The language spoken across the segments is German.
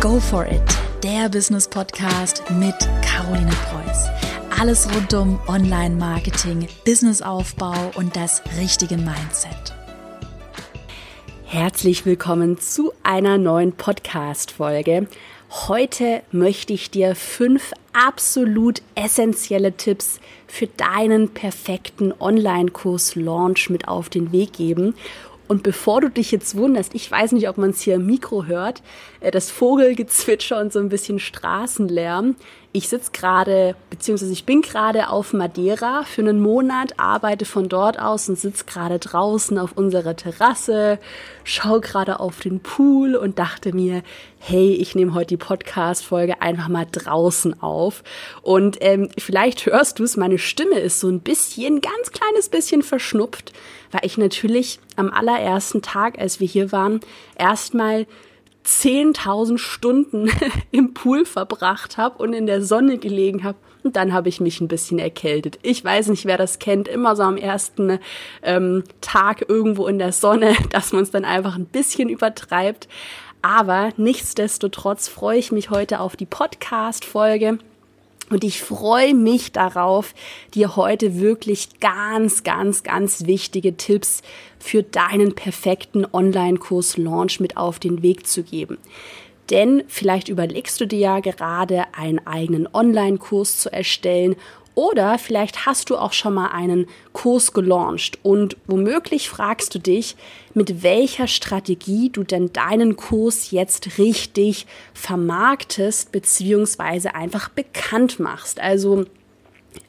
Go for it, der Business Podcast mit Caroline Preuß. Alles rund um Online-Marketing, Businessaufbau und das richtige Mindset. Herzlich willkommen zu einer neuen Podcast-Folge. Heute möchte ich dir fünf absolut essentielle Tipps für deinen perfekten Online-Kurs-Launch mit auf den Weg geben. Und bevor du dich jetzt wunderst, ich weiß nicht, ob man es hier im Mikro hört, das Vogelgezwitscher und so ein bisschen Straßenlärm. Ich sitze gerade, beziehungsweise ich bin gerade auf Madeira für einen Monat, arbeite von dort aus und sitze gerade draußen auf unserer Terrasse, schaue gerade auf den Pool und dachte mir, hey, ich nehme heute die Podcast-Folge einfach mal draußen auf. Und ähm, vielleicht hörst du es, meine Stimme ist so ein bisschen, ganz kleines bisschen verschnupft, weil ich natürlich am allerersten Tag, als wir hier waren, erstmal 10.000 Stunden im Pool verbracht habe und in der Sonne gelegen habe. Und dann habe ich mich ein bisschen erkältet. Ich weiß nicht, wer das kennt, immer so am ersten ähm, Tag irgendwo in der Sonne, dass man es dann einfach ein bisschen übertreibt. Aber nichtsdestotrotz freue ich mich heute auf die Podcast-Folge und ich freue mich darauf, dir heute wirklich ganz, ganz, ganz wichtige Tipps für deinen perfekten Online-Kurs-Launch mit auf den Weg zu geben. Denn vielleicht überlegst du dir ja gerade einen eigenen Online-Kurs zu erstellen oder vielleicht hast du auch schon mal einen Kurs gelauncht und womöglich fragst du dich, mit welcher Strategie du denn deinen Kurs jetzt richtig vermarktest beziehungsweise einfach bekannt machst. Also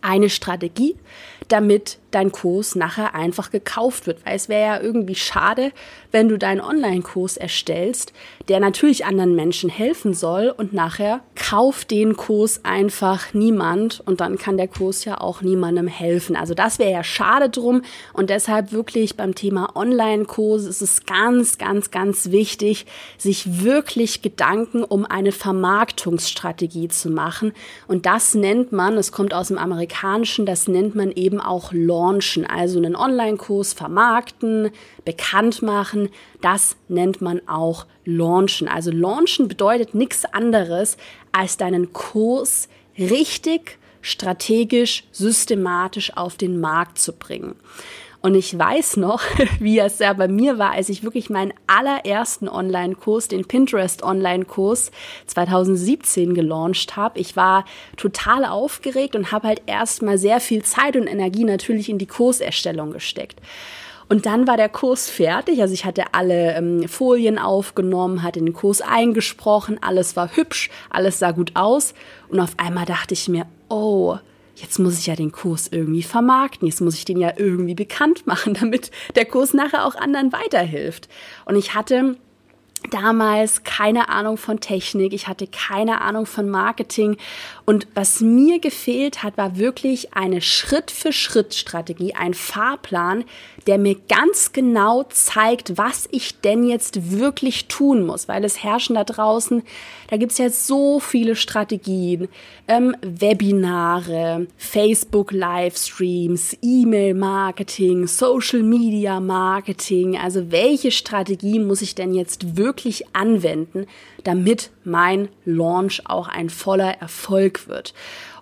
eine Strategie, damit dein Kurs nachher einfach gekauft wird. Weil es wäre ja irgendwie schade, wenn du deinen Online-Kurs erstellst, der natürlich anderen Menschen helfen soll und nachher kauft den Kurs einfach niemand und dann kann der Kurs ja auch niemandem helfen. Also das wäre ja schade drum und deshalb wirklich beim Thema Online-Kurs ist es ganz, ganz, ganz wichtig, sich wirklich Gedanken um eine Vermarktungsstrategie zu machen und das nennt man, es kommt aus dem Amerikanischen, das nennt man eben auch Launch launchen, also einen Online-Kurs vermarkten, bekannt machen. Das nennt man auch launchen. Also launchen bedeutet nichts anderes, als deinen Kurs richtig, strategisch, systematisch auf den Markt zu bringen. Und ich weiß noch, wie es ja bei mir war, als ich wirklich meinen allerersten Online-Kurs, den Pinterest-Online-Kurs 2017 gelauncht habe. Ich war total aufgeregt und habe halt erstmal sehr viel Zeit und Energie natürlich in die Kurserstellung gesteckt. Und dann war der Kurs fertig. Also ich hatte alle ähm, Folien aufgenommen, hatte den Kurs eingesprochen, alles war hübsch, alles sah gut aus. Und auf einmal dachte ich mir, oh, jetzt muss ich ja den Kurs irgendwie vermarkten, jetzt muss ich den ja irgendwie bekannt machen, damit der Kurs nachher auch anderen weiterhilft. Und ich hatte damals keine Ahnung von Technik, ich hatte keine Ahnung von Marketing. Und was mir gefehlt hat, war wirklich eine Schritt-für-Schritt-Strategie, ein Fahrplan, der mir ganz genau zeigt, was ich denn jetzt wirklich tun muss, weil es herrschen da draußen, da gibt's jetzt so viele Strategien, ähm, Webinare, Facebook-Livestreams, E-Mail-Marketing, Social-Media-Marketing, also welche Strategie muss ich denn jetzt wirklich anwenden, damit mein Launch auch ein voller Erfolg wird?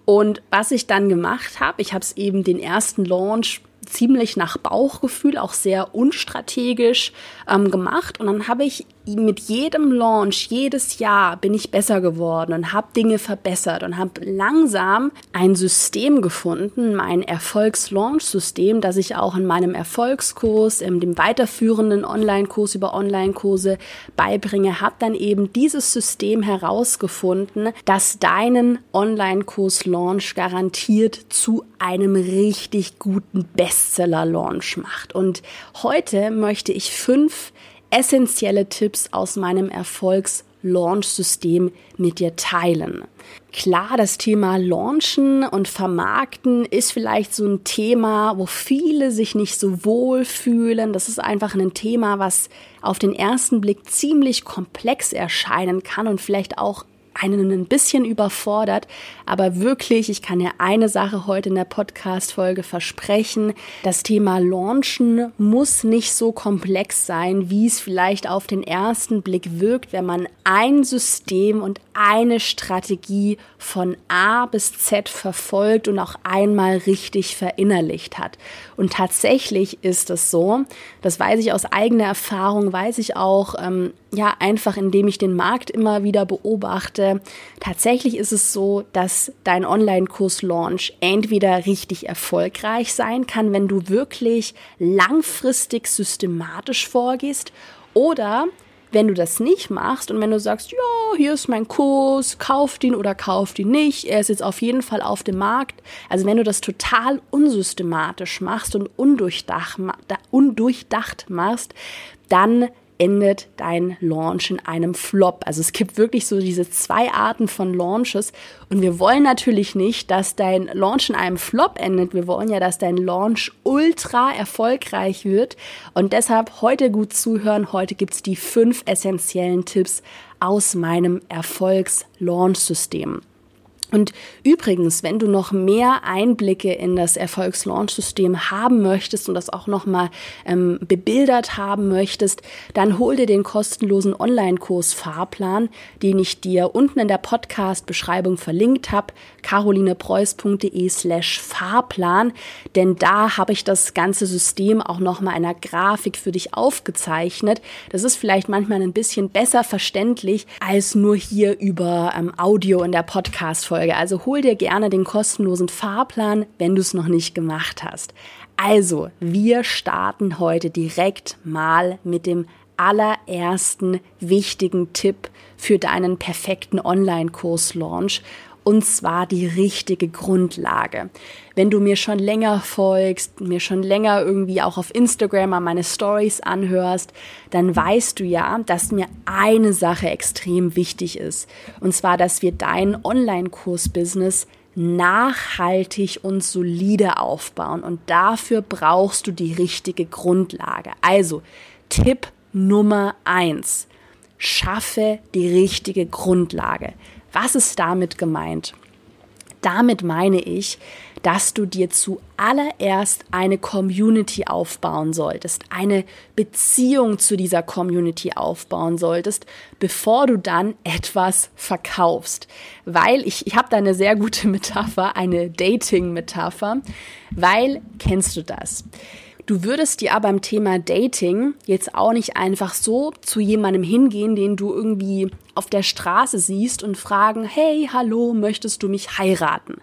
Und was ich dann gemacht habe, ich habe es eben den ersten Launch ziemlich nach Bauchgefühl, auch sehr unstrategisch ähm, gemacht. Und dann habe ich mit jedem Launch, jedes Jahr bin ich besser geworden und habe Dinge verbessert und habe langsam ein System gefunden, mein Erfolgs-Launch-System, das ich auch in meinem Erfolgskurs, in dem weiterführenden Online-Kurs über Online-Kurse beibringe, habe dann eben dieses System herausgefunden, das deinen Online-Kurs-Launch garantiert zu einem richtig guten Bestseller-Launch macht. Und heute möchte ich fünf essentielle Tipps aus meinem Erfolgs- Launch-System mit dir teilen. Klar, das Thema Launchen und Vermarkten ist vielleicht so ein Thema, wo viele sich nicht so wohl fühlen. Das ist einfach ein Thema, was auf den ersten Blick ziemlich komplex erscheinen kann und vielleicht auch einen ein bisschen überfordert. Aber wirklich, ich kann dir eine Sache heute in der Podcast-Folge versprechen. Das Thema Launchen muss nicht so komplex sein, wie es vielleicht auf den ersten Blick wirkt, wenn man ein System und eine Strategie von A bis Z verfolgt und auch einmal richtig verinnerlicht hat. Und tatsächlich ist es so, das weiß ich aus eigener Erfahrung, weiß ich auch, ähm, ja, einfach indem ich den Markt immer wieder beobachte. Tatsächlich ist es so, dass dein Online-Kurs-Launch entweder richtig erfolgreich sein kann, wenn du wirklich langfristig systematisch vorgehst oder wenn du das nicht machst und wenn du sagst, ja, hier ist mein Kurs, kauft ihn oder kauft ihn nicht, er ist jetzt auf jeden Fall auf dem Markt. Also wenn du das total unsystematisch machst und undurchdacht, undurchdacht machst, dann endet dein Launch in einem Flop. Also es gibt wirklich so diese zwei Arten von Launches und wir wollen natürlich nicht, dass dein Launch in einem Flop endet. Wir wollen ja, dass dein Launch ultra erfolgreich wird und deshalb heute gut zuhören. Heute gibt's die fünf essentiellen Tipps aus meinem Erfolgs-Launch-System. Und übrigens, wenn du noch mehr Einblicke in das Erfolgs-Launch-System haben möchtest und das auch nochmal ähm, bebildert haben möchtest, dann hol dir den kostenlosen Online-Kurs Fahrplan, den ich dir unten in der Podcast-Beschreibung verlinkt habe, carolinepreuß.de slash Fahrplan, denn da habe ich das ganze System auch nochmal in einer Grafik für dich aufgezeichnet. Das ist vielleicht manchmal ein bisschen besser verständlich als nur hier über ähm, Audio in der Podcast-Folge. Folge. Also hol dir gerne den kostenlosen Fahrplan, wenn du es noch nicht gemacht hast. Also, wir starten heute direkt mal mit dem allerersten wichtigen Tipp für deinen perfekten Online-Kurs-Launch und zwar die richtige Grundlage. Wenn du mir schon länger folgst, mir schon länger irgendwie auch auf Instagram an meine Stories anhörst, dann weißt du ja, dass mir eine Sache extrem wichtig ist. Und zwar, dass wir dein Online-Kurs-Business nachhaltig und solide aufbauen. Und dafür brauchst du die richtige Grundlage. Also, Tipp Nummer eins. Schaffe die richtige Grundlage. Was ist damit gemeint? Damit meine ich, dass du dir zuallererst eine Community aufbauen solltest, eine Beziehung zu dieser Community aufbauen solltest, bevor du dann etwas verkaufst. Weil ich, ich habe da eine sehr gute Metapher, eine Dating-Metapher, weil kennst du das? Du würdest dir aber beim Thema Dating jetzt auch nicht einfach so zu jemandem hingehen, den du irgendwie auf der Straße siehst und fragen, hey, hallo, möchtest du mich heiraten?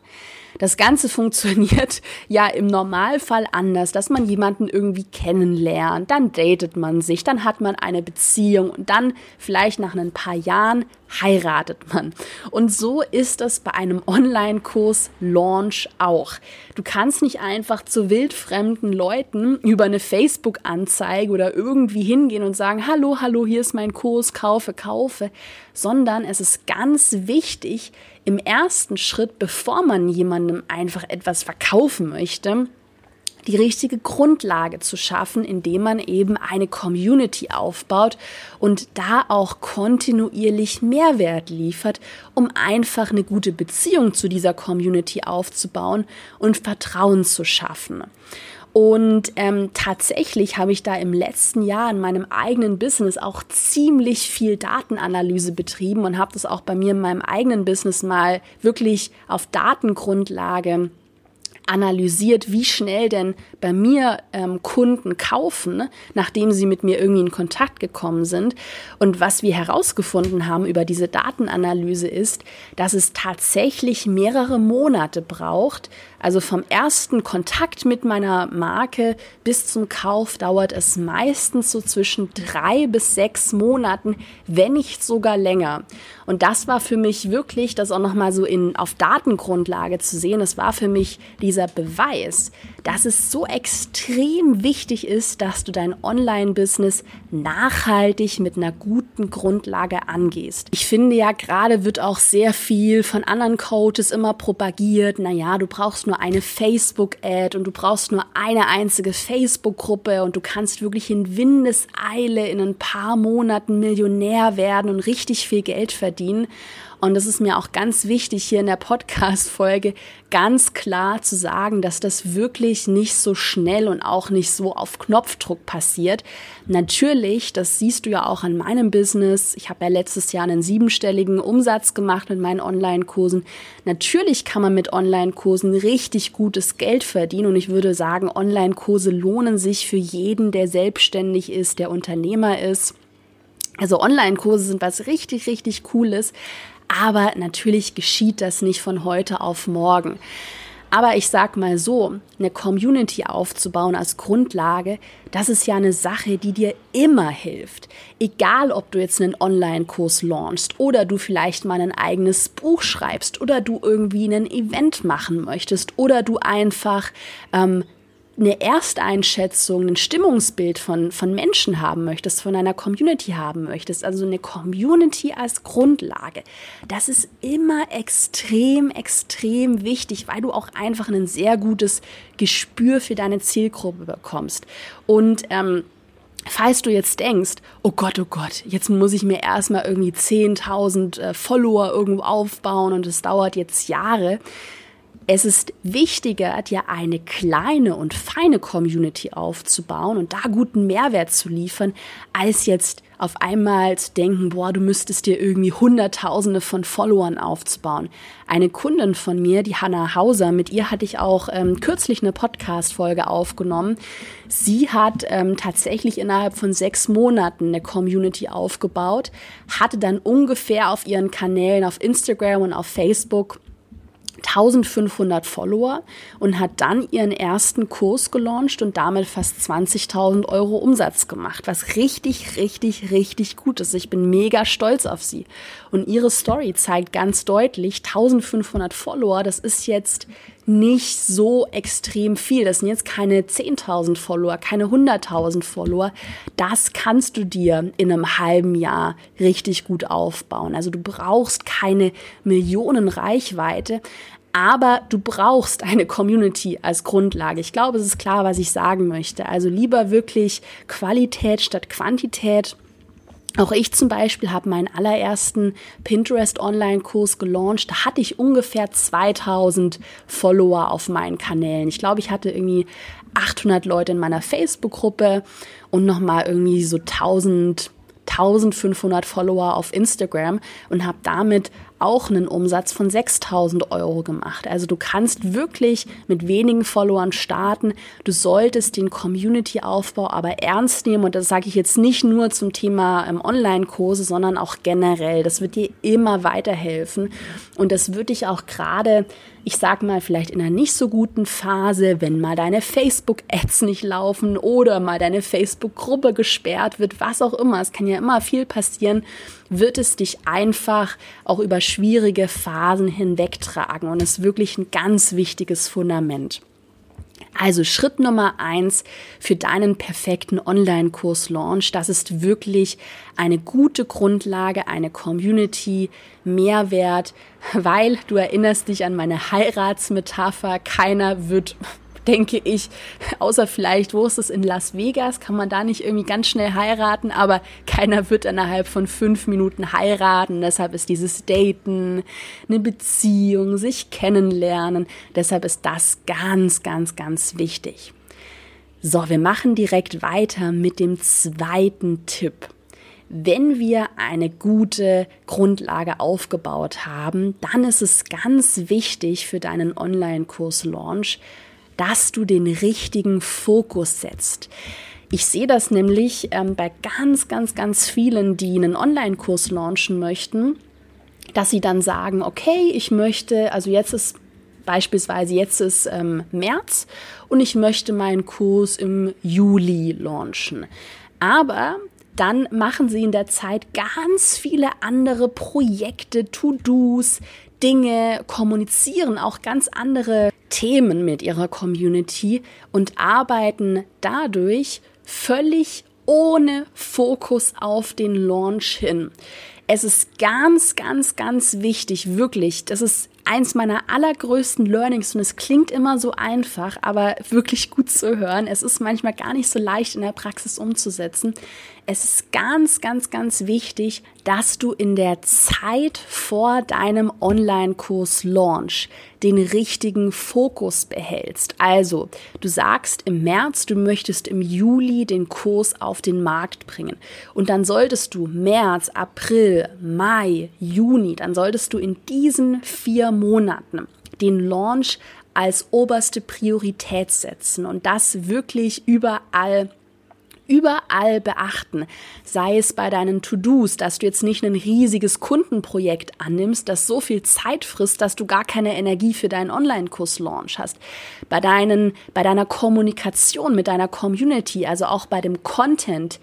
Das Ganze funktioniert ja im Normalfall anders, dass man jemanden irgendwie kennenlernt, dann datet man sich, dann hat man eine Beziehung und dann vielleicht nach ein paar Jahren heiratet man. Und so ist es bei einem Online-Kurs Launch auch. Du kannst nicht einfach zu wildfremden Leuten über eine Facebook-Anzeige oder irgendwie hingehen und sagen, hallo, hallo, hier ist mein Kurs, kaufe, kaufe, sondern es ist ganz wichtig, im ersten Schritt, bevor man jemandem einfach etwas verkaufen möchte, die richtige Grundlage zu schaffen, indem man eben eine Community aufbaut und da auch kontinuierlich Mehrwert liefert, um einfach eine gute Beziehung zu dieser Community aufzubauen und Vertrauen zu schaffen. Und ähm, tatsächlich habe ich da im letzten Jahr in meinem eigenen Business auch ziemlich viel Datenanalyse betrieben und habe das auch bei mir in meinem eigenen Business mal wirklich auf Datengrundlage analysiert, wie schnell denn bei mir ähm, Kunden kaufen, nachdem sie mit mir irgendwie in Kontakt gekommen sind. Und was wir herausgefunden haben über diese Datenanalyse ist, dass es tatsächlich mehrere Monate braucht. Also vom ersten Kontakt mit meiner Marke bis zum Kauf dauert es meistens so zwischen drei bis sechs Monaten, wenn nicht sogar länger. Und das war für mich wirklich, das auch nochmal so in, auf Datengrundlage zu sehen, das war für mich dieser Beweis, dass es so extrem wichtig ist, dass du dein Online-Business nachhaltig mit einer guten Grundlage angehst. Ich finde ja, gerade wird auch sehr viel von anderen Coaches immer propagiert, naja, du brauchst nur nur eine Facebook-Ad und du brauchst nur eine einzige Facebook-Gruppe und du kannst wirklich in Windeseile in ein paar Monaten Millionär werden und richtig viel Geld verdienen. Und das ist mir auch ganz wichtig hier in der Podcast-Folge ganz klar zu sagen, dass das wirklich nicht so schnell und auch nicht so auf Knopfdruck passiert. Natürlich, das siehst du ja auch an meinem Business. Ich habe ja letztes Jahr einen siebenstelligen Umsatz gemacht mit meinen Online-Kursen. Natürlich kann man mit Online-Kursen richtig gutes Geld verdienen und ich würde sagen, Online-Kurse lohnen sich für jeden, der selbstständig ist, der Unternehmer ist. Also Online-Kurse sind was richtig, richtig Cooles. Aber natürlich geschieht das nicht von heute auf morgen. Aber ich sag mal so, eine Community aufzubauen als Grundlage, das ist ja eine Sache, die dir immer hilft. Egal, ob du jetzt einen Online-Kurs launchst oder du vielleicht mal ein eigenes Buch schreibst oder du irgendwie ein Event machen möchtest oder du einfach ähm, eine Ersteinschätzung, ein Stimmungsbild von, von Menschen haben möchtest, von einer Community haben möchtest, also eine Community als Grundlage, das ist immer extrem, extrem wichtig, weil du auch einfach ein sehr gutes Gespür für deine Zielgruppe bekommst. Und ähm, Falls du jetzt denkst, oh Gott, oh Gott, jetzt muss ich mir erstmal irgendwie 10.000 äh, Follower irgendwo aufbauen und es dauert jetzt Jahre, es ist wichtiger, dir eine kleine und feine Community aufzubauen und da guten Mehrwert zu liefern, als jetzt auf einmal zu denken, boah, du müsstest dir irgendwie Hunderttausende von Followern aufzubauen. Eine Kundin von mir, die Hanna Hauser, mit ihr hatte ich auch ähm, kürzlich eine Podcast-Folge aufgenommen. Sie hat ähm, tatsächlich innerhalb von sechs Monaten eine Community aufgebaut, hatte dann ungefähr auf ihren Kanälen auf Instagram und auf Facebook 1500 Follower und hat dann ihren ersten Kurs gelauncht und damit fast 20.000 Euro Umsatz gemacht, was richtig, richtig, richtig gut ist. Ich bin mega stolz auf sie. Und ihre Story zeigt ganz deutlich, 1500 Follower, das ist jetzt nicht so extrem viel. Das sind jetzt keine 10.000 Follower, keine 100.000 Follower. Das kannst du dir in einem halben Jahr richtig gut aufbauen. Also du brauchst keine Millionen Reichweite, aber du brauchst eine Community als Grundlage. Ich glaube, es ist klar, was ich sagen möchte. Also lieber wirklich Qualität statt Quantität. Auch ich zum Beispiel habe meinen allerersten Pinterest Online-Kurs gelauncht. Da hatte ich ungefähr 2000 Follower auf meinen Kanälen. Ich glaube, ich hatte irgendwie 800 Leute in meiner Facebook-Gruppe und nochmal irgendwie so 1000 1500 Follower auf Instagram und habe damit auch einen Umsatz von 6000 Euro gemacht. Also du kannst wirklich mit wenigen Followern starten. Du solltest den Community-Aufbau aber ernst nehmen. Und das sage ich jetzt nicht nur zum Thema ähm, Online-Kurse, sondern auch generell. Das wird dir immer weiterhelfen. Und das wird dich auch gerade ich sag mal, vielleicht in einer nicht so guten Phase, wenn mal deine Facebook-Ads nicht laufen oder mal deine Facebook-Gruppe gesperrt wird, was auch immer, es kann ja immer viel passieren, wird es dich einfach auch über schwierige Phasen hinwegtragen und ist wirklich ein ganz wichtiges Fundament. Also Schritt Nummer eins für deinen perfekten Online-Kurs-Launch, das ist wirklich eine gute Grundlage, eine Community, Mehrwert, weil du erinnerst dich an meine Heiratsmetapher, keiner wird denke ich, außer vielleicht, wo ist es in Las Vegas, kann man da nicht irgendwie ganz schnell heiraten, aber keiner wird innerhalb von fünf Minuten heiraten. Deshalb ist dieses Daten, eine Beziehung, sich kennenlernen, deshalb ist das ganz, ganz, ganz wichtig. So, wir machen direkt weiter mit dem zweiten Tipp. Wenn wir eine gute Grundlage aufgebaut haben, dann ist es ganz wichtig für deinen Online-Kurs-Launch, dass du den richtigen Fokus setzt. Ich sehe das nämlich ähm, bei ganz, ganz, ganz vielen, die einen Online-Kurs launchen möchten, dass sie dann sagen, okay, ich möchte, also jetzt ist beispielsweise jetzt ist ähm, März und ich möchte meinen Kurs im Juli launchen. Aber dann machen sie in der Zeit ganz viele andere Projekte, To-Dos, Dinge, kommunizieren auch ganz andere Themen mit ihrer Community und arbeiten dadurch völlig ohne Fokus auf den Launch hin. Es ist ganz, ganz, ganz wichtig, wirklich, das ist eins meiner allergrößten Learnings und es klingt immer so einfach, aber wirklich gut zu hören. Es ist manchmal gar nicht so leicht in der Praxis umzusetzen. Es ist ganz, ganz, ganz wichtig, dass du in der Zeit vor deinem Online-Kurs Launch den richtigen Fokus behältst. Also, du sagst im März, du möchtest im Juli den Kurs auf den Markt bringen. Und dann solltest du März, April, Mai, Juni, dann solltest du in diesen vier Monaten den Launch als oberste Priorität setzen und das wirklich überall überall beachten. Sei es bei deinen To-Dos, dass du jetzt nicht ein riesiges Kundenprojekt annimmst, das so viel Zeit frisst, dass du gar keine Energie für deinen Online-Kurs-Launch hast. Bei deinen, bei deiner Kommunikation mit deiner Community, also auch bei dem Content,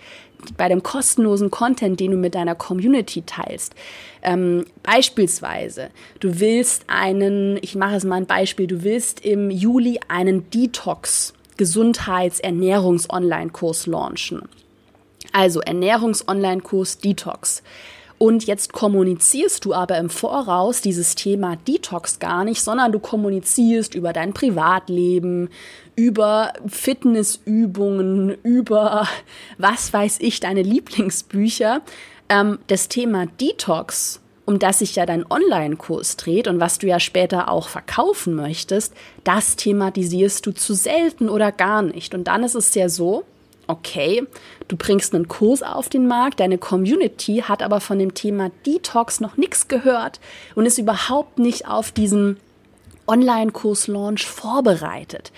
bei dem kostenlosen Content, den du mit deiner Community teilst. Ähm, beispielsweise, du willst einen, ich mache es mal ein Beispiel, du willst im Juli einen Detox Gesundheits-Ernährungs-Online-Kurs launchen. Also Ernährungs-Online-Kurs Detox. Und jetzt kommunizierst du aber im Voraus dieses Thema Detox gar nicht, sondern du kommunizierst über dein Privatleben, über Fitnessübungen, über was weiß ich, deine Lieblingsbücher. Ähm, das Thema Detox um das sich ja dein Online-Kurs dreht und was du ja später auch verkaufen möchtest, das thematisierst du zu selten oder gar nicht. Und dann ist es ja so, okay, du bringst einen Kurs auf den Markt, deine Community hat aber von dem Thema Detox noch nichts gehört und ist überhaupt nicht auf diesen Online-Kurs-Launch vorbereitet.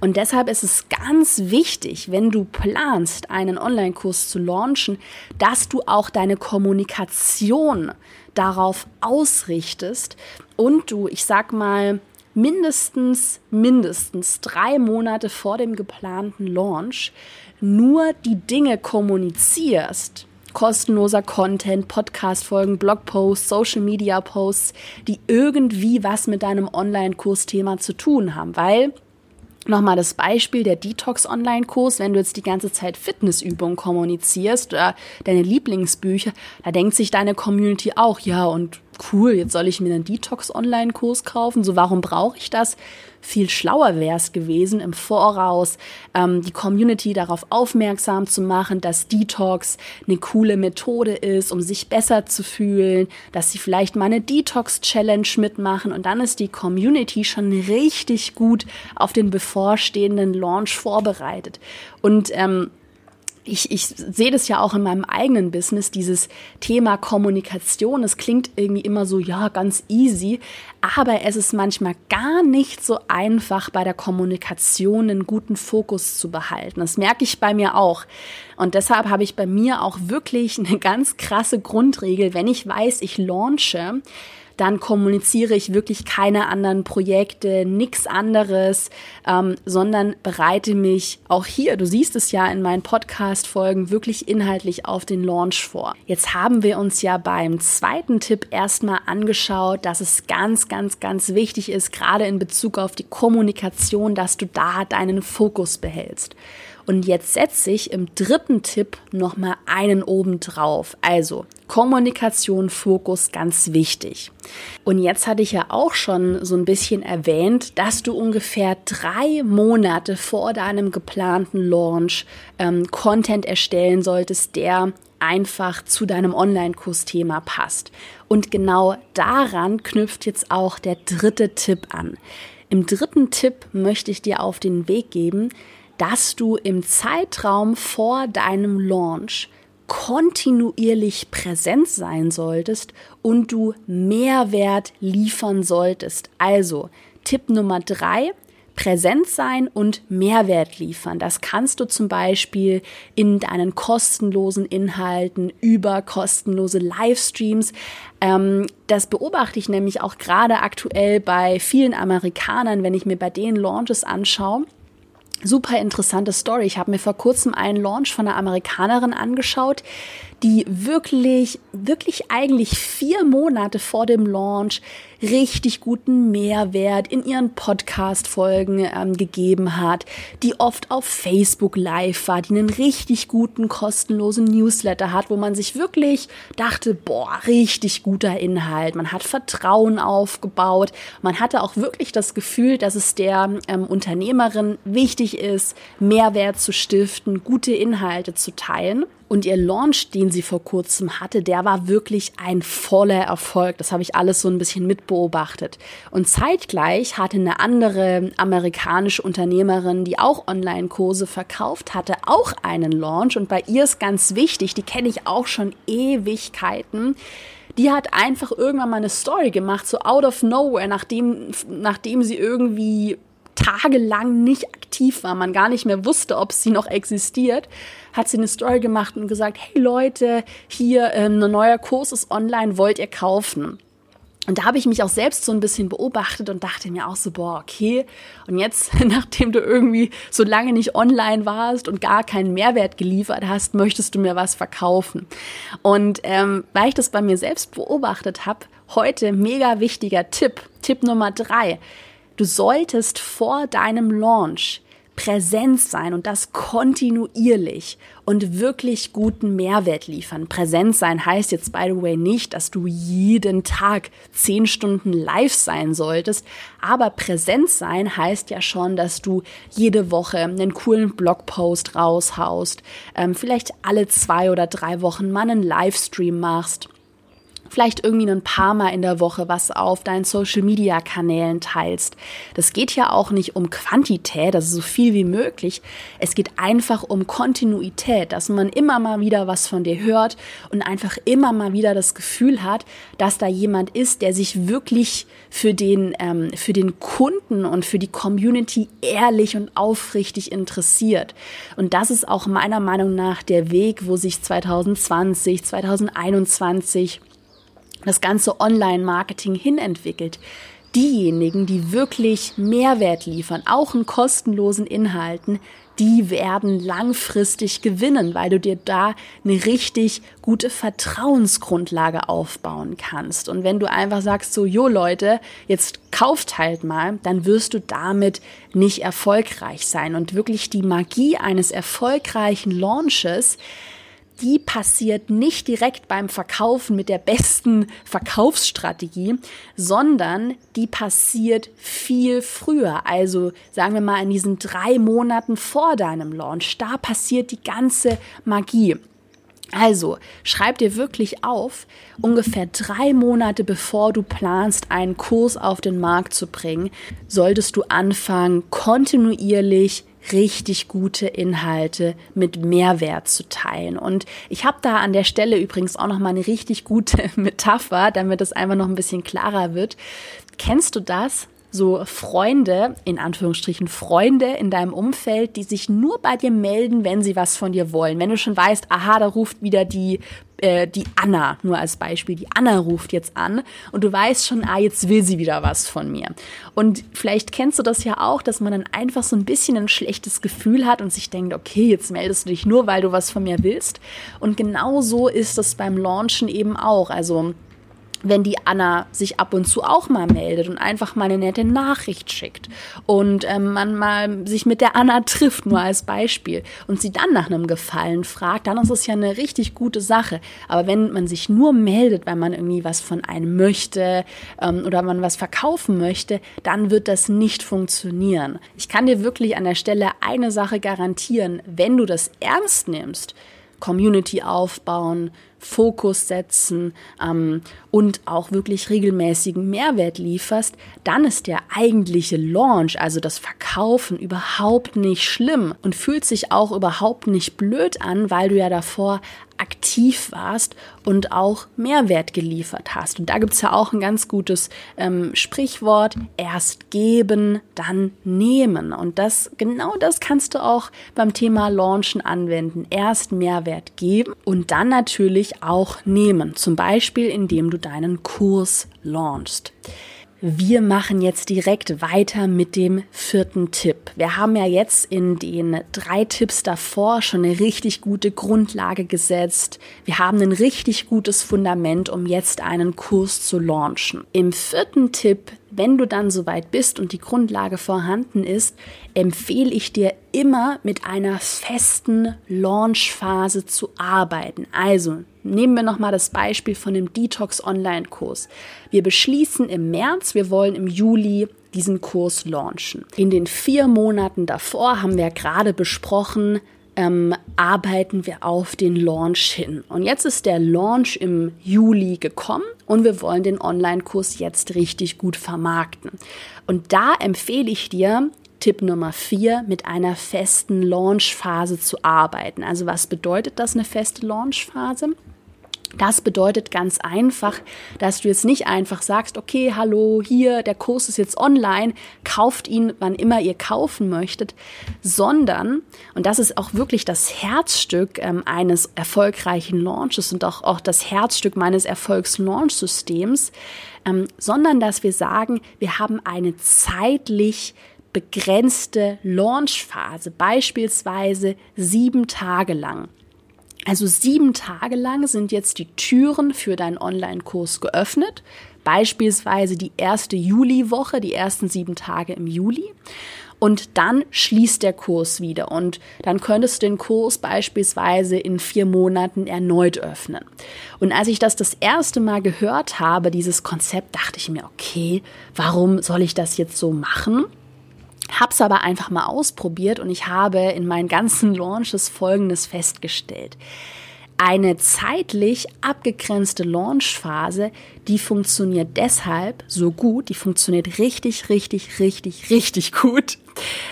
Und deshalb ist es ganz wichtig, wenn du planst, einen Online-Kurs zu launchen, dass du auch deine Kommunikation darauf ausrichtest und du, ich sag mal, mindestens, mindestens drei Monate vor dem geplanten Launch nur die Dinge kommunizierst, kostenloser Content, Podcast-Folgen, Blogposts, Social-Media-Posts, die irgendwie was mit deinem Online-Kursthema zu tun haben, weil Nochmal das Beispiel der Detox-Online-Kurs, wenn du jetzt die ganze Zeit Fitnessübungen kommunizierst oder deine Lieblingsbücher, da denkt sich deine Community auch, ja, und cool, jetzt soll ich mir einen Detox-Online-Kurs kaufen. So, warum brauche ich das? Viel schlauer wäre es gewesen, im Voraus ähm, die Community darauf aufmerksam zu machen, dass Detox eine coole Methode ist, um sich besser zu fühlen, dass sie vielleicht mal eine Detox-Challenge mitmachen und dann ist die Community schon richtig gut auf den bevorstehenden Launch vorbereitet. Und ähm, ich, ich sehe das ja auch in meinem eigenen Business, dieses Thema Kommunikation. Es klingt irgendwie immer so, ja, ganz easy, aber es ist manchmal gar nicht so einfach, bei der Kommunikation einen guten Fokus zu behalten. Das merke ich bei mir auch. Und deshalb habe ich bei mir auch wirklich eine ganz krasse Grundregel, wenn ich weiß, ich launche, dann kommuniziere ich wirklich keine anderen Projekte, nichts anderes, ähm, sondern bereite mich auch hier, du siehst es ja in meinen Podcast-Folgen, wirklich inhaltlich auf den Launch vor. Jetzt haben wir uns ja beim zweiten Tipp erstmal angeschaut, dass es ganz, ganz, ganz wichtig ist, gerade in Bezug auf die Kommunikation, dass du da deinen Fokus behältst. Und jetzt setze ich im dritten Tipp nochmal einen oben drauf. Also Kommunikation, Fokus, ganz wichtig. Und jetzt hatte ich ja auch schon so ein bisschen erwähnt, dass du ungefähr drei Monate vor deinem geplanten Launch ähm, Content erstellen solltest, der einfach zu deinem Online-Kursthema passt. Und genau daran knüpft jetzt auch der dritte Tipp an. Im dritten Tipp möchte ich dir auf den Weg geben, dass du im Zeitraum vor deinem Launch kontinuierlich präsent sein solltest und du Mehrwert liefern solltest. Also Tipp Nummer drei, präsent sein und Mehrwert liefern. Das kannst du zum Beispiel in deinen kostenlosen Inhalten über kostenlose Livestreams. Ähm, das beobachte ich nämlich auch gerade aktuell bei vielen Amerikanern, wenn ich mir bei denen Launches anschaue Super interessante Story. Ich habe mir vor kurzem einen Launch von einer Amerikanerin angeschaut, die wirklich, wirklich eigentlich vier Monate vor dem Launch richtig guten Mehrwert in ihren Podcast-Folgen ähm, gegeben hat, die oft auf Facebook live war, die einen richtig guten kostenlosen Newsletter hat, wo man sich wirklich dachte, boah, richtig guter Inhalt. Man hat Vertrauen aufgebaut. Man hatte auch wirklich das Gefühl, dass es der ähm, Unternehmerin wichtig ist, Mehrwert zu stiften, gute Inhalte zu teilen. Und ihr Launch, den sie vor kurzem hatte, der war wirklich ein voller Erfolg. Das habe ich alles so ein bisschen mitbeobachtet. Und zeitgleich hatte eine andere amerikanische Unternehmerin, die auch Online-Kurse verkauft hatte, auch einen Launch. Und bei ihr ist ganz wichtig, die kenne ich auch schon Ewigkeiten die hat einfach irgendwann mal eine Story gemacht, so out of nowhere, nachdem, nachdem sie irgendwie tagelang nicht aktiv war, man gar nicht mehr wusste, ob sie noch existiert, hat sie eine Story gemacht und gesagt, hey Leute, hier ähm, ein neuer Kurs ist online, wollt ihr kaufen? Und da habe ich mich auch selbst so ein bisschen beobachtet und dachte mir auch so, boah, okay. Und jetzt, nachdem du irgendwie so lange nicht online warst und gar keinen Mehrwert geliefert hast, möchtest du mir was verkaufen. Und ähm, weil ich das bei mir selbst beobachtet habe, heute mega wichtiger Tipp, Tipp Nummer drei. Du solltest vor deinem Launch präsent sein und das kontinuierlich und wirklich guten Mehrwert liefern. Präsent sein heißt jetzt, by the way, nicht, dass du jeden Tag zehn Stunden live sein solltest, aber präsent sein heißt ja schon, dass du jede Woche einen coolen Blogpost raushaust, ähm, vielleicht alle zwei oder drei Wochen mal einen Livestream machst vielleicht irgendwie ein paar Mal in der Woche was auf deinen Social Media Kanälen teilst. Das geht ja auch nicht um Quantität, also so viel wie möglich. Es geht einfach um Kontinuität, dass man immer mal wieder was von dir hört und einfach immer mal wieder das Gefühl hat, dass da jemand ist, der sich wirklich für den, ähm, für den Kunden und für die Community ehrlich und aufrichtig interessiert. Und das ist auch meiner Meinung nach der Weg, wo sich 2020, 2021 das ganze Online-Marketing hinentwickelt. Diejenigen, die wirklich Mehrwert liefern, auch in kostenlosen Inhalten, die werden langfristig gewinnen, weil du dir da eine richtig gute Vertrauensgrundlage aufbauen kannst. Und wenn du einfach sagst, so, jo Leute, jetzt kauft halt mal, dann wirst du damit nicht erfolgreich sein. Und wirklich die Magie eines erfolgreichen Launches, die passiert nicht direkt beim Verkaufen mit der besten Verkaufsstrategie, sondern die passiert viel früher. Also sagen wir mal in diesen drei Monaten vor deinem Launch. Da passiert die ganze Magie. Also, schreib dir wirklich auf, ungefähr drei Monate bevor du planst, einen Kurs auf den Markt zu bringen, solltest du anfangen, kontinuierlich richtig gute Inhalte mit Mehrwert zu teilen. Und ich habe da an der Stelle übrigens auch noch mal eine richtig gute Metapher, damit es einfach noch ein bisschen klarer wird. Kennst du das? so Freunde, in Anführungsstrichen Freunde in deinem Umfeld, die sich nur bei dir melden, wenn sie was von dir wollen. Wenn du schon weißt, aha, da ruft wieder die, äh, die Anna, nur als Beispiel, die Anna ruft jetzt an und du weißt schon, ah, jetzt will sie wieder was von mir. Und vielleicht kennst du das ja auch, dass man dann einfach so ein bisschen ein schlechtes Gefühl hat und sich denkt, okay, jetzt meldest du dich nur, weil du was von mir willst. Und genau so ist das beim Launchen eben auch. Also wenn die Anna sich ab und zu auch mal meldet und einfach mal eine nette Nachricht schickt und ähm, man mal sich mit der Anna trifft, nur als Beispiel, und sie dann nach einem Gefallen fragt, dann ist es ja eine richtig gute Sache. Aber wenn man sich nur meldet, weil man irgendwie was von einem möchte ähm, oder man was verkaufen möchte, dann wird das nicht funktionieren. Ich kann dir wirklich an der Stelle eine Sache garantieren, wenn du das ernst nimmst, Community aufbauen, Fokus setzen ähm, und auch wirklich regelmäßigen Mehrwert lieferst, dann ist der eigentliche Launch, also das Verkaufen, überhaupt nicht schlimm und fühlt sich auch überhaupt nicht blöd an, weil du ja davor aktiv warst und auch Mehrwert geliefert hast. Und da gibt's ja auch ein ganz gutes ähm, Sprichwort, erst geben, dann nehmen. Und das, genau das kannst du auch beim Thema Launchen anwenden. Erst Mehrwert geben und dann natürlich auch nehmen. Zum Beispiel, indem du deinen Kurs launchst. Wir machen jetzt direkt weiter mit dem vierten Tipp. Wir haben ja jetzt in den drei Tipps davor schon eine richtig gute Grundlage gesetzt. Wir haben ein richtig gutes Fundament, um jetzt einen Kurs zu launchen. Im vierten Tipp wenn du dann soweit bist und die Grundlage vorhanden ist, empfehle ich dir immer mit einer festen Launchphase zu arbeiten. Also nehmen wir nochmal das Beispiel von dem Detox Online-Kurs. Wir beschließen im März, wir wollen im Juli diesen Kurs launchen. In den vier Monaten davor haben wir gerade besprochen, ähm, arbeiten wir auf den Launch hin. Und jetzt ist der Launch im Juli gekommen und wir wollen den Online-Kurs jetzt richtig gut vermarkten. Und da empfehle ich dir, Tipp Nummer vier, mit einer festen Launchphase zu arbeiten. Also was bedeutet das, eine feste Launchphase? Das bedeutet ganz einfach, dass du jetzt nicht einfach sagst, okay, hallo, hier, der Kurs ist jetzt online, kauft ihn, wann immer ihr kaufen möchtet, sondern, und das ist auch wirklich das Herzstück ähm, eines erfolgreichen Launches und auch, auch das Herzstück meines Erfolgs-Launch-Systems, ähm, sondern dass wir sagen, wir haben eine zeitlich begrenzte Launchphase, beispielsweise sieben Tage lang. Also sieben Tage lang sind jetzt die Türen für deinen Online-Kurs geöffnet. Beispielsweise die erste Juliwoche, die ersten sieben Tage im Juli. Und dann schließt der Kurs wieder. Und dann könntest du den Kurs beispielsweise in vier Monaten erneut öffnen. Und als ich das das erste Mal gehört habe, dieses Konzept, dachte ich mir, okay, warum soll ich das jetzt so machen? Hab's aber einfach mal ausprobiert und ich habe in meinen ganzen Launches Folgendes festgestellt. Eine zeitlich abgegrenzte Launchphase, die funktioniert deshalb so gut, die funktioniert richtig, richtig, richtig, richtig gut,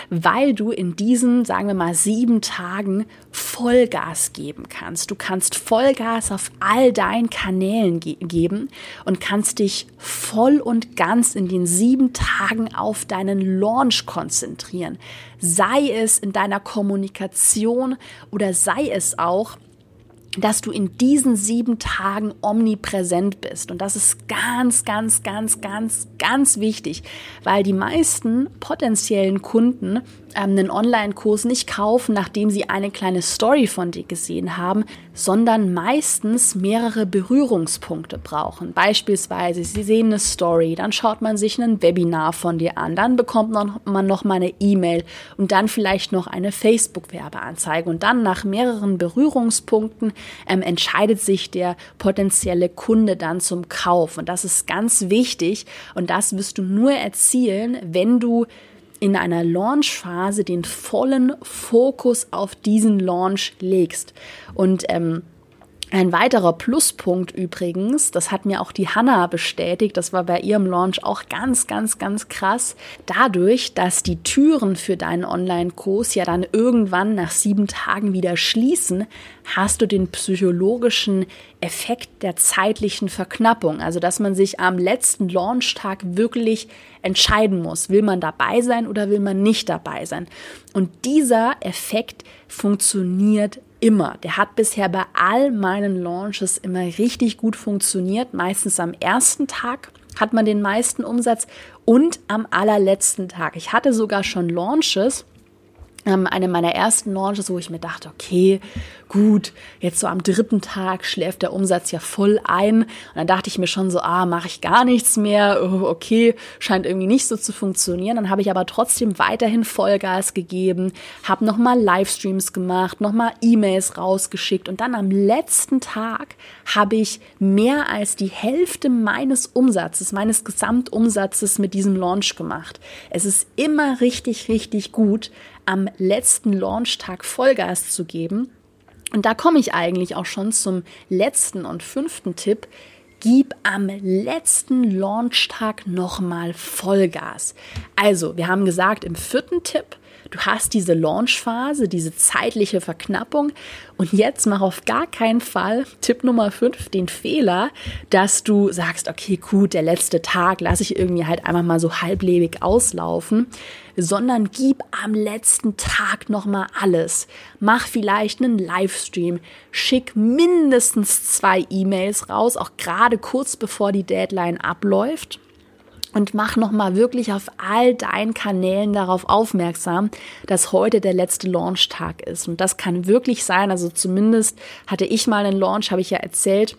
weil du in diesen, sagen wir mal, sieben Tagen Vollgas geben kannst. Du kannst Vollgas auf all deinen Kanälen ge geben und kannst dich voll und ganz in den sieben Tagen auf deinen Launch konzentrieren. Sei es in deiner Kommunikation oder sei es auch dass du in diesen sieben Tagen omnipräsent bist. Und das ist ganz, ganz, ganz, ganz, ganz wichtig, weil die meisten potenziellen Kunden einen Online-Kurs nicht kaufen, nachdem sie eine kleine Story von dir gesehen haben, sondern meistens mehrere Berührungspunkte brauchen. Beispielsweise, sie sehen eine Story, dann schaut man sich ein Webinar von dir an, dann bekommt man noch mal eine E-Mail und dann vielleicht noch eine Facebook-Werbeanzeige. Und dann nach mehreren Berührungspunkten ähm, entscheidet sich der potenzielle Kunde dann zum Kauf. Und das ist ganz wichtig und das wirst du nur erzielen, wenn du in einer Launchphase den vollen Fokus auf diesen Launch legst. Und ähm, ein weiterer Pluspunkt übrigens, das hat mir auch die Hanna bestätigt, das war bei ihrem Launch auch ganz, ganz, ganz krass. Dadurch, dass die Türen für deinen Online-Kurs ja dann irgendwann nach sieben Tagen wieder schließen, hast du den psychologischen Effekt der zeitlichen Verknappung. Also, dass man sich am letzten Launchtag wirklich entscheiden muss, will man dabei sein oder will man nicht dabei sein. Und dieser Effekt funktioniert immer. Der hat bisher bei all meinen Launches immer richtig gut funktioniert. Meistens am ersten Tag hat man den meisten Umsatz und am allerletzten Tag. Ich hatte sogar schon Launches, eine meiner ersten Launches, wo ich mir dachte, okay, gut, jetzt so am dritten Tag schläft der Umsatz ja voll ein. Und dann dachte ich mir schon so, ah, mache ich gar nichts mehr, oh, okay, scheint irgendwie nicht so zu funktionieren. Dann habe ich aber trotzdem weiterhin Vollgas gegeben, habe nochmal Livestreams gemacht, nochmal E-Mails rausgeschickt und dann am letzten Tag habe ich mehr als die Hälfte meines Umsatzes, meines Gesamtumsatzes mit diesem Launch gemacht. Es ist immer richtig, richtig gut, am letzten Launchtag Vollgas zu geben. Und da komme ich eigentlich auch schon zum letzten und fünften Tipp. Gib am letzten Launchtag nochmal Vollgas. Also, wir haben gesagt, im vierten Tipp Du hast diese Launchphase, diese zeitliche Verknappung. Und jetzt mach auf gar keinen Fall Tipp Nummer 5 den Fehler, dass du sagst, okay, gut, der letzte Tag lasse ich irgendwie halt einfach mal so halblebig auslaufen, sondern gib am letzten Tag nochmal alles. Mach vielleicht einen Livestream, schick mindestens zwei E-Mails raus, auch gerade kurz bevor die Deadline abläuft und mach nochmal wirklich auf all deinen Kanälen darauf aufmerksam, dass heute der letzte Launchtag ist. Und das kann wirklich sein, also zumindest hatte ich mal einen Launch, habe ich ja erzählt,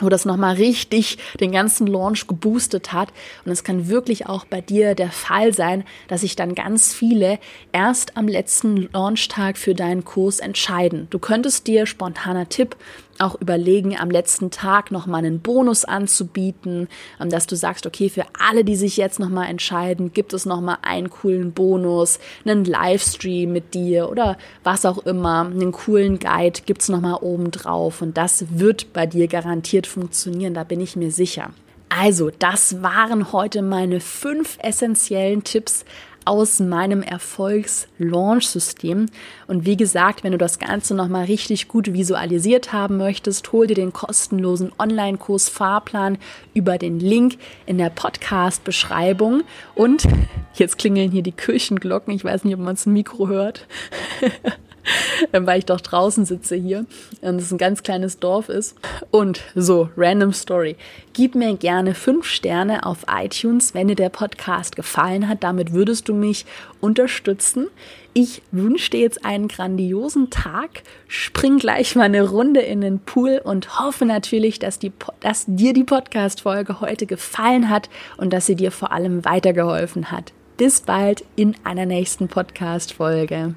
wo das nochmal richtig den ganzen Launch geboostet hat. Und es kann wirklich auch bei dir der Fall sein, dass sich dann ganz viele erst am letzten Launchtag für deinen Kurs entscheiden. Du könntest dir, spontaner Tipp, auch überlegen, am letzten Tag nochmal einen Bonus anzubieten, ähm, dass du sagst, okay, für alle, die sich jetzt nochmal entscheiden, gibt es nochmal einen coolen Bonus, einen Livestream mit dir oder was auch immer, einen coolen Guide gibt's nochmal oben drauf und das wird bei dir garantiert funktionieren, da bin ich mir sicher. Also, das waren heute meine fünf essentiellen Tipps aus meinem Erfolgs-Launch-System. Und wie gesagt, wenn du das Ganze nochmal richtig gut visualisiert haben möchtest, hol dir den kostenlosen Online-Kurs Fahrplan über den Link in der Podcast-Beschreibung. Und jetzt klingeln hier die Kirchenglocken. Ich weiß nicht, ob man das Mikro hört. weil ich doch draußen sitze hier und es ein ganz kleines Dorf ist. Und so, random Story. Gib mir gerne fünf Sterne auf iTunes, wenn dir der Podcast gefallen hat. Damit würdest du mich unterstützen. Ich wünsche dir jetzt einen grandiosen Tag, spring gleich mal eine Runde in den Pool und hoffe natürlich, dass, die, dass dir die Podcast-Folge heute gefallen hat und dass sie dir vor allem weitergeholfen hat. Bis bald in einer nächsten Podcast-Folge.